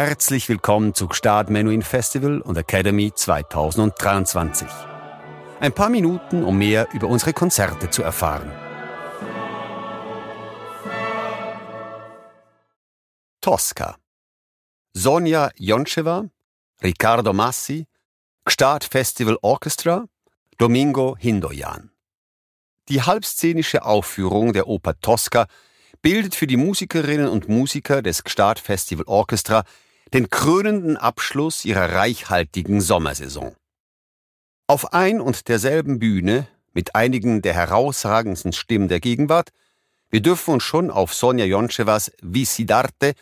Herzlich willkommen zu Gstaad Menuhin Festival und Academy 2023. Ein paar Minuten, um mehr über unsere Konzerte zu erfahren. Tosca. Sonja Joncheva, Riccardo Massi, Gstaad Festival Orchestra, Domingo Hindoyan. Die halbszenische Aufführung der Oper Tosca bildet für die Musikerinnen und Musiker des Gstaad Festival Orchestra den krönenden Abschluss ihrer reichhaltigen Sommersaison. Auf ein und derselben Bühne, mit einigen der herausragendsten Stimmen der Gegenwart, wir dürfen uns schon auf Sonja Jonchevas Visidarte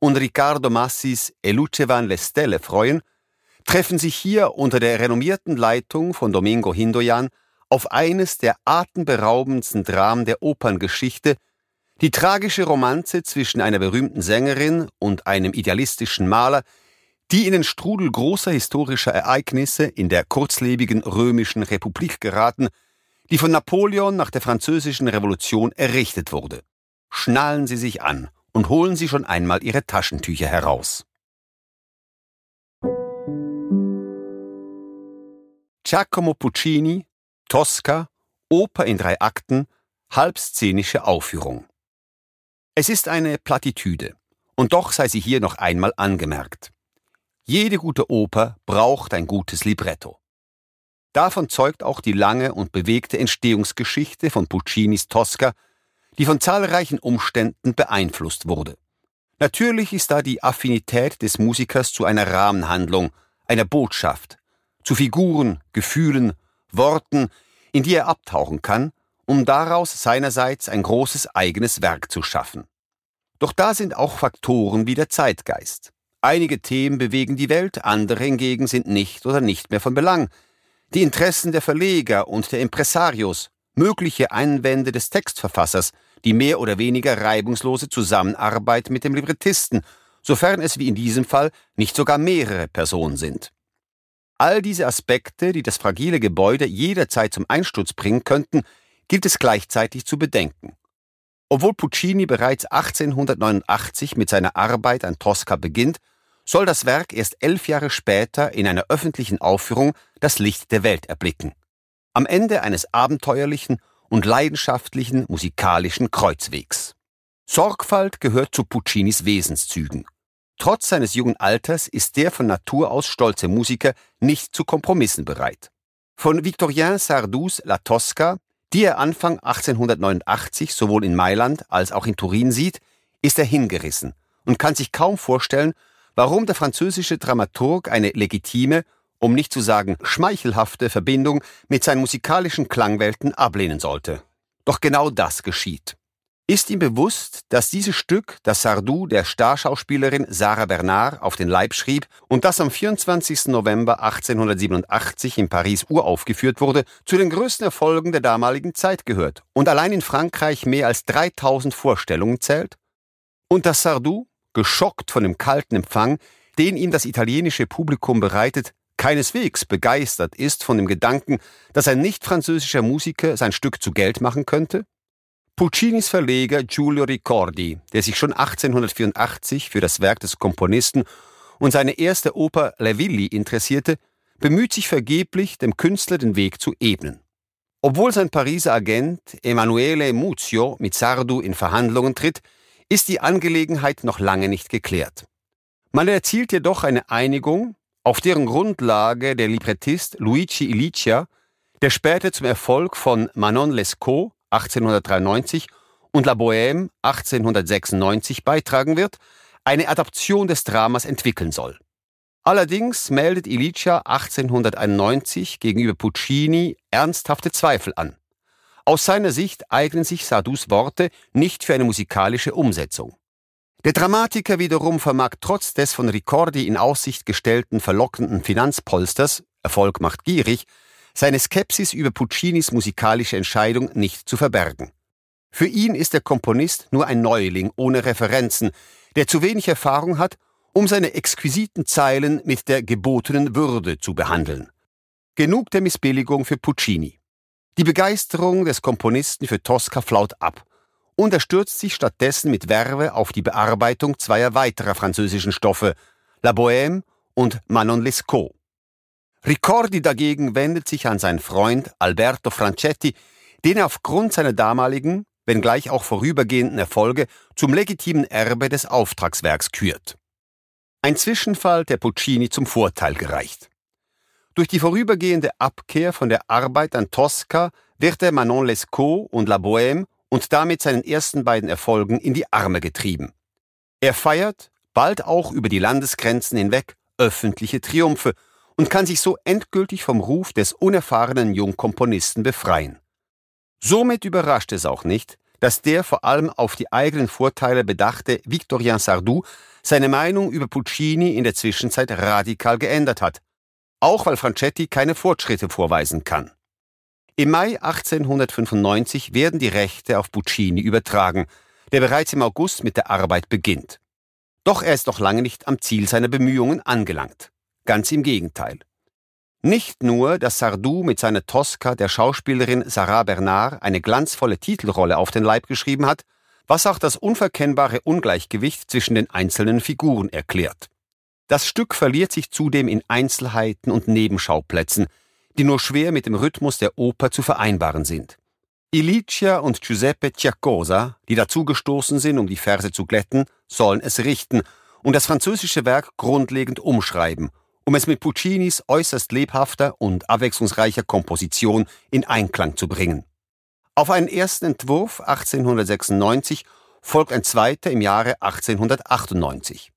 und Riccardo Massis E Lucevan le Stelle freuen, treffen sich hier unter der renommierten Leitung von Domingo Hindoyan auf eines der atemberaubendsten Dramen der Operngeschichte die tragische Romanze zwischen einer berühmten Sängerin und einem idealistischen Maler, die in den Strudel großer historischer Ereignisse in der kurzlebigen römischen Republik geraten, die von Napoleon nach der französischen Revolution errichtet wurde. Schnallen Sie sich an und holen Sie schon einmal Ihre Taschentücher heraus. Giacomo Puccini, Tosca, Oper in drei Akten, halbszenische Aufführung. Es ist eine Plattitüde, und doch sei sie hier noch einmal angemerkt. Jede gute Oper braucht ein gutes Libretto. Davon zeugt auch die lange und bewegte Entstehungsgeschichte von Puccinis Tosca, die von zahlreichen Umständen beeinflusst wurde. Natürlich ist da die Affinität des Musikers zu einer Rahmenhandlung, einer Botschaft, zu Figuren, Gefühlen, Worten, in die er abtauchen kann um daraus seinerseits ein großes eigenes Werk zu schaffen. Doch da sind auch Faktoren wie der Zeitgeist. Einige Themen bewegen die Welt, andere hingegen sind nicht oder nicht mehr von Belang. Die Interessen der Verleger und der Impresarios, mögliche Einwände des Textverfassers, die mehr oder weniger reibungslose Zusammenarbeit mit dem Librettisten, sofern es wie in diesem Fall nicht sogar mehrere Personen sind. All diese Aspekte, die das fragile Gebäude jederzeit zum Einsturz bringen könnten, gilt es gleichzeitig zu bedenken. Obwohl Puccini bereits 1889 mit seiner Arbeit an Tosca beginnt, soll das Werk erst elf Jahre später in einer öffentlichen Aufführung das Licht der Welt erblicken. Am Ende eines abenteuerlichen und leidenschaftlichen musikalischen Kreuzwegs. Sorgfalt gehört zu Puccinis Wesenszügen. Trotz seines jungen Alters ist der von Natur aus stolze Musiker nicht zu Kompromissen bereit. Von Victorien Sardous La Tosca die er Anfang 1889 sowohl in Mailand als auch in Turin sieht, ist er hingerissen und kann sich kaum vorstellen, warum der französische Dramaturg eine legitime, um nicht zu sagen schmeichelhafte Verbindung mit seinen musikalischen Klangwelten ablehnen sollte. Doch genau das geschieht. Ist ihm bewusst, dass dieses Stück, das Sardou der Starschauspielerin Sarah Bernard auf den Leib schrieb und das am 24. November 1887 in Paris uraufgeführt wurde, zu den größten Erfolgen der damaligen Zeit gehört und allein in Frankreich mehr als 3000 Vorstellungen zählt? Und dass Sardou, geschockt von dem kalten Empfang, den ihm das italienische Publikum bereitet, keineswegs begeistert ist von dem Gedanken, dass ein nicht französischer Musiker sein Stück zu Geld machen könnte? Puccinis Verleger Giulio Ricordi, der sich schon 1884 für das Werk des Komponisten und seine erste Oper Le Villi interessierte, bemüht sich vergeblich, dem Künstler den Weg zu ebnen. Obwohl sein Pariser Agent Emanuele Muzio mit Sardu in Verhandlungen tritt, ist die Angelegenheit noch lange nicht geklärt. Man erzielt jedoch eine Einigung, auf deren Grundlage der Librettist Luigi Ilicia, der später zum Erfolg von Manon Lescaut 1893 und La Bohème 1896 beitragen wird, eine Adaption des Dramas entwickeln soll. Allerdings meldet Ilicia 1891 gegenüber Puccini ernsthafte Zweifel an. Aus seiner Sicht eignen sich Sardus Worte nicht für eine musikalische Umsetzung. Der Dramatiker wiederum vermag trotz des von Ricordi in Aussicht gestellten verlockenden Finanzpolsters, Erfolg macht gierig, seine Skepsis über Puccinis musikalische Entscheidung nicht zu verbergen. Für ihn ist der Komponist nur ein Neuling ohne Referenzen, der zu wenig Erfahrung hat, um seine exquisiten Zeilen mit der gebotenen Würde zu behandeln. Genug der Missbilligung für Puccini. Die Begeisterung des Komponisten für Tosca flaut ab, und er stürzt sich stattdessen mit Werbe auf die Bearbeitung zweier weiterer französischen Stoffe, La Bohème und Manon Lescaut. Ricordi dagegen wendet sich an seinen Freund Alberto Francetti, den er aufgrund seiner damaligen, wenngleich auch vorübergehenden Erfolge zum legitimen Erbe des Auftragswerks kürt. Ein Zwischenfall, der Puccini zum Vorteil gereicht. Durch die vorübergehende Abkehr von der Arbeit an Tosca wird er Manon Lescaut und La Bohème und damit seinen ersten beiden Erfolgen in die Arme getrieben. Er feiert, bald auch über die Landesgrenzen hinweg, öffentliche Triumphe und kann sich so endgültig vom Ruf des unerfahrenen Jungkomponisten befreien. Somit überrascht es auch nicht, dass der vor allem auf die eigenen Vorteile bedachte Victorien Sardou seine Meinung über Puccini in der Zwischenzeit radikal geändert hat, auch weil Francetti keine Fortschritte vorweisen kann. Im Mai 1895 werden die Rechte auf Puccini übertragen, der bereits im August mit der Arbeit beginnt. Doch er ist noch lange nicht am Ziel seiner Bemühungen angelangt. Ganz im Gegenteil. Nicht nur, dass Sardou mit seiner Tosca der Schauspielerin Sarah Bernard eine glanzvolle Titelrolle auf den Leib geschrieben hat, was auch das unverkennbare Ungleichgewicht zwischen den einzelnen Figuren erklärt. Das Stück verliert sich zudem in Einzelheiten und Nebenschauplätzen, die nur schwer mit dem Rhythmus der Oper zu vereinbaren sind. Ilicia und Giuseppe Ciaccosa, die dazugestoßen sind, um die Verse zu glätten, sollen es richten und das französische Werk grundlegend umschreiben, um es mit Puccinis äußerst lebhafter und abwechslungsreicher Komposition in Einklang zu bringen. Auf einen ersten Entwurf 1896 folgt ein zweiter im Jahre 1898.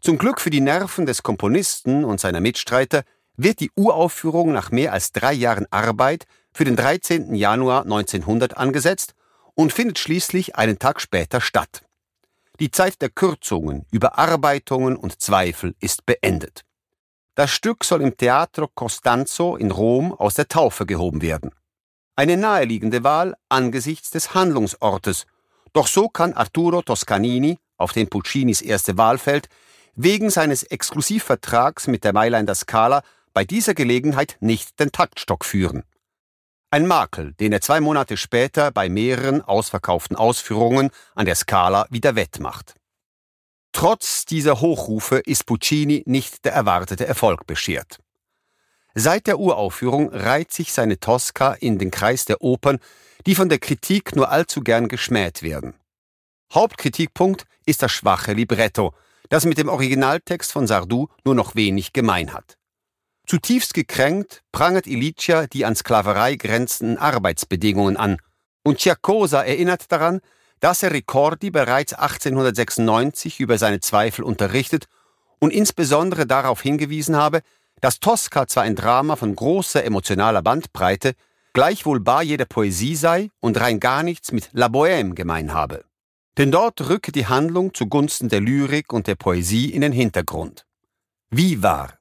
Zum Glück für die Nerven des Komponisten und seiner Mitstreiter wird die Uraufführung nach mehr als drei Jahren Arbeit für den 13. Januar 1900 angesetzt und findet schließlich einen Tag später statt. Die Zeit der Kürzungen, Überarbeitungen und Zweifel ist beendet. Das Stück soll im Teatro Costanzo in Rom aus der Taufe gehoben werden. Eine naheliegende Wahl angesichts des Handlungsortes, doch so kann Arturo Toscanini, auf den Puccinis erste Wahl fällt, wegen seines Exklusivvertrags mit der Mailänder Scala bei dieser Gelegenheit nicht den Taktstock führen. Ein Makel, den er zwei Monate später bei mehreren ausverkauften Ausführungen an der Scala wieder wettmacht. Trotz dieser Hochrufe ist Puccini nicht der erwartete Erfolg beschert. Seit der Uraufführung reiht sich seine Tosca in den Kreis der Opern, die von der Kritik nur allzu gern geschmäht werden. Hauptkritikpunkt ist das schwache Libretto, das mit dem Originaltext von Sardou nur noch wenig gemein hat. Zutiefst gekränkt prangert Ilicia die an Sklaverei grenzenden Arbeitsbedingungen an, und Ciacosa erinnert daran, dass er Ricordi bereits 1896 über seine Zweifel unterrichtet und insbesondere darauf hingewiesen habe, dass Tosca zwar ein Drama von großer emotionaler Bandbreite, gleichwohl bar jeder Poesie sei und rein gar nichts mit La Bohème gemein habe. Denn dort rücke die Handlung zugunsten der Lyrik und der Poesie in den Hintergrund. Wie wahr?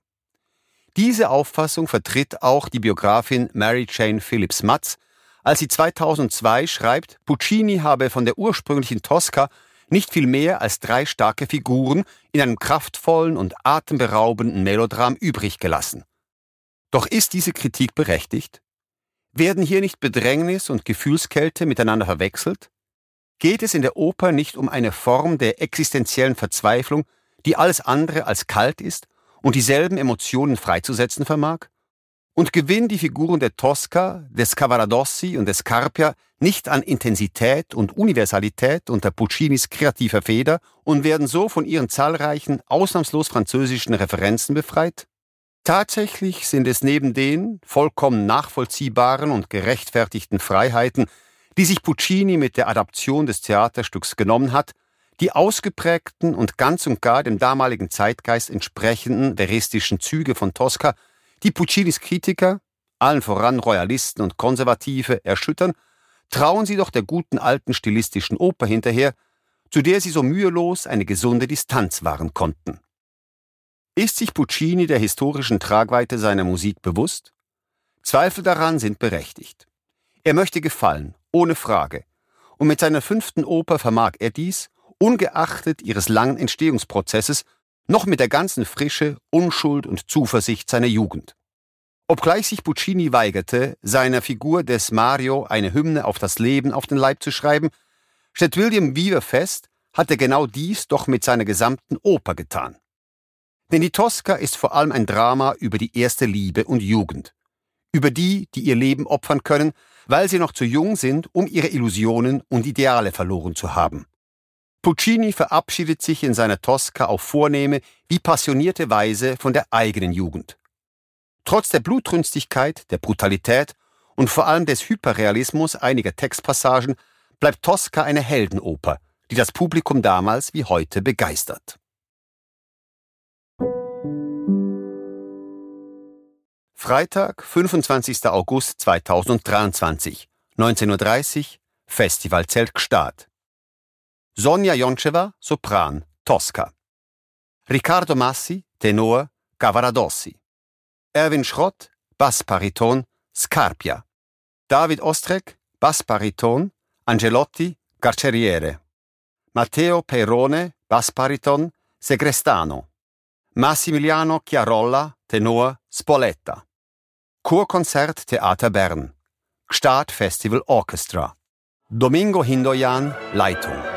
Diese Auffassung vertritt auch die Biografin Mary Jane Phillips Matz, als sie 2002 schreibt, Puccini habe von der ursprünglichen Tosca nicht viel mehr als drei starke Figuren in einem kraftvollen und atemberaubenden Melodram übrig gelassen. Doch ist diese Kritik berechtigt? Werden hier nicht Bedrängnis und Gefühlskälte miteinander verwechselt? Geht es in der Oper nicht um eine Form der existenziellen Verzweiflung, die alles andere als kalt ist und dieselben Emotionen freizusetzen vermag? Und gewinnen die Figuren der Tosca, des Cavaradossi und des Carpia nicht an Intensität und Universalität unter Puccinis kreativer Feder und werden so von ihren zahlreichen, ausnahmslos französischen Referenzen befreit? Tatsächlich sind es neben den vollkommen nachvollziehbaren und gerechtfertigten Freiheiten, die sich Puccini mit der Adaption des Theaterstücks genommen hat, die ausgeprägten und ganz und gar dem damaligen Zeitgeist entsprechenden veristischen Züge von Tosca, die Puccinis Kritiker, allen voran Royalisten und Konservative, erschüttern, trauen sie doch der guten alten stilistischen Oper hinterher, zu der sie so mühelos eine gesunde Distanz wahren konnten. Ist sich Puccini der historischen Tragweite seiner Musik bewusst? Zweifel daran sind berechtigt. Er möchte gefallen, ohne Frage, und mit seiner fünften Oper vermag er dies, ungeachtet ihres langen Entstehungsprozesses, noch mit der ganzen Frische, Unschuld und Zuversicht seiner Jugend. Obgleich sich Puccini weigerte, seiner Figur des Mario eine Hymne auf das Leben auf den Leib zu schreiben, stellt William Weaver fest, hat er genau dies doch mit seiner gesamten Oper getan. Denn die Tosca ist vor allem ein Drama über die erste Liebe und Jugend. Über die, die ihr Leben opfern können, weil sie noch zu jung sind, um ihre Illusionen und Ideale verloren zu haben. Puccini verabschiedet sich in seiner Tosca auf vornehme wie passionierte Weise von der eigenen Jugend. Trotz der Blutrünstigkeit, der Brutalität und vor allem des Hyperrealismus einiger Textpassagen bleibt Tosca eine Heldenoper, die das Publikum damals wie heute begeistert. Freitag, 25. August 2023, 19.30 Uhr, Festivalzelt Gstaad. Sonja Joncheva, Sopran, Tosca. Riccardo Massi, Tenor, Cavaradossi. Erwin Schrott, Basspariton, Scarpia. David Ostrek, Basspariton, Angelotti, Carceriere. Matteo Peirone, Basspariton, Segrestano. Massimiliano Chiarolla, Tenor, Spoletta. Chorkonzert Theater Bern. Gstaad Festival Orchestra. Domingo Hindoyan, Leitung.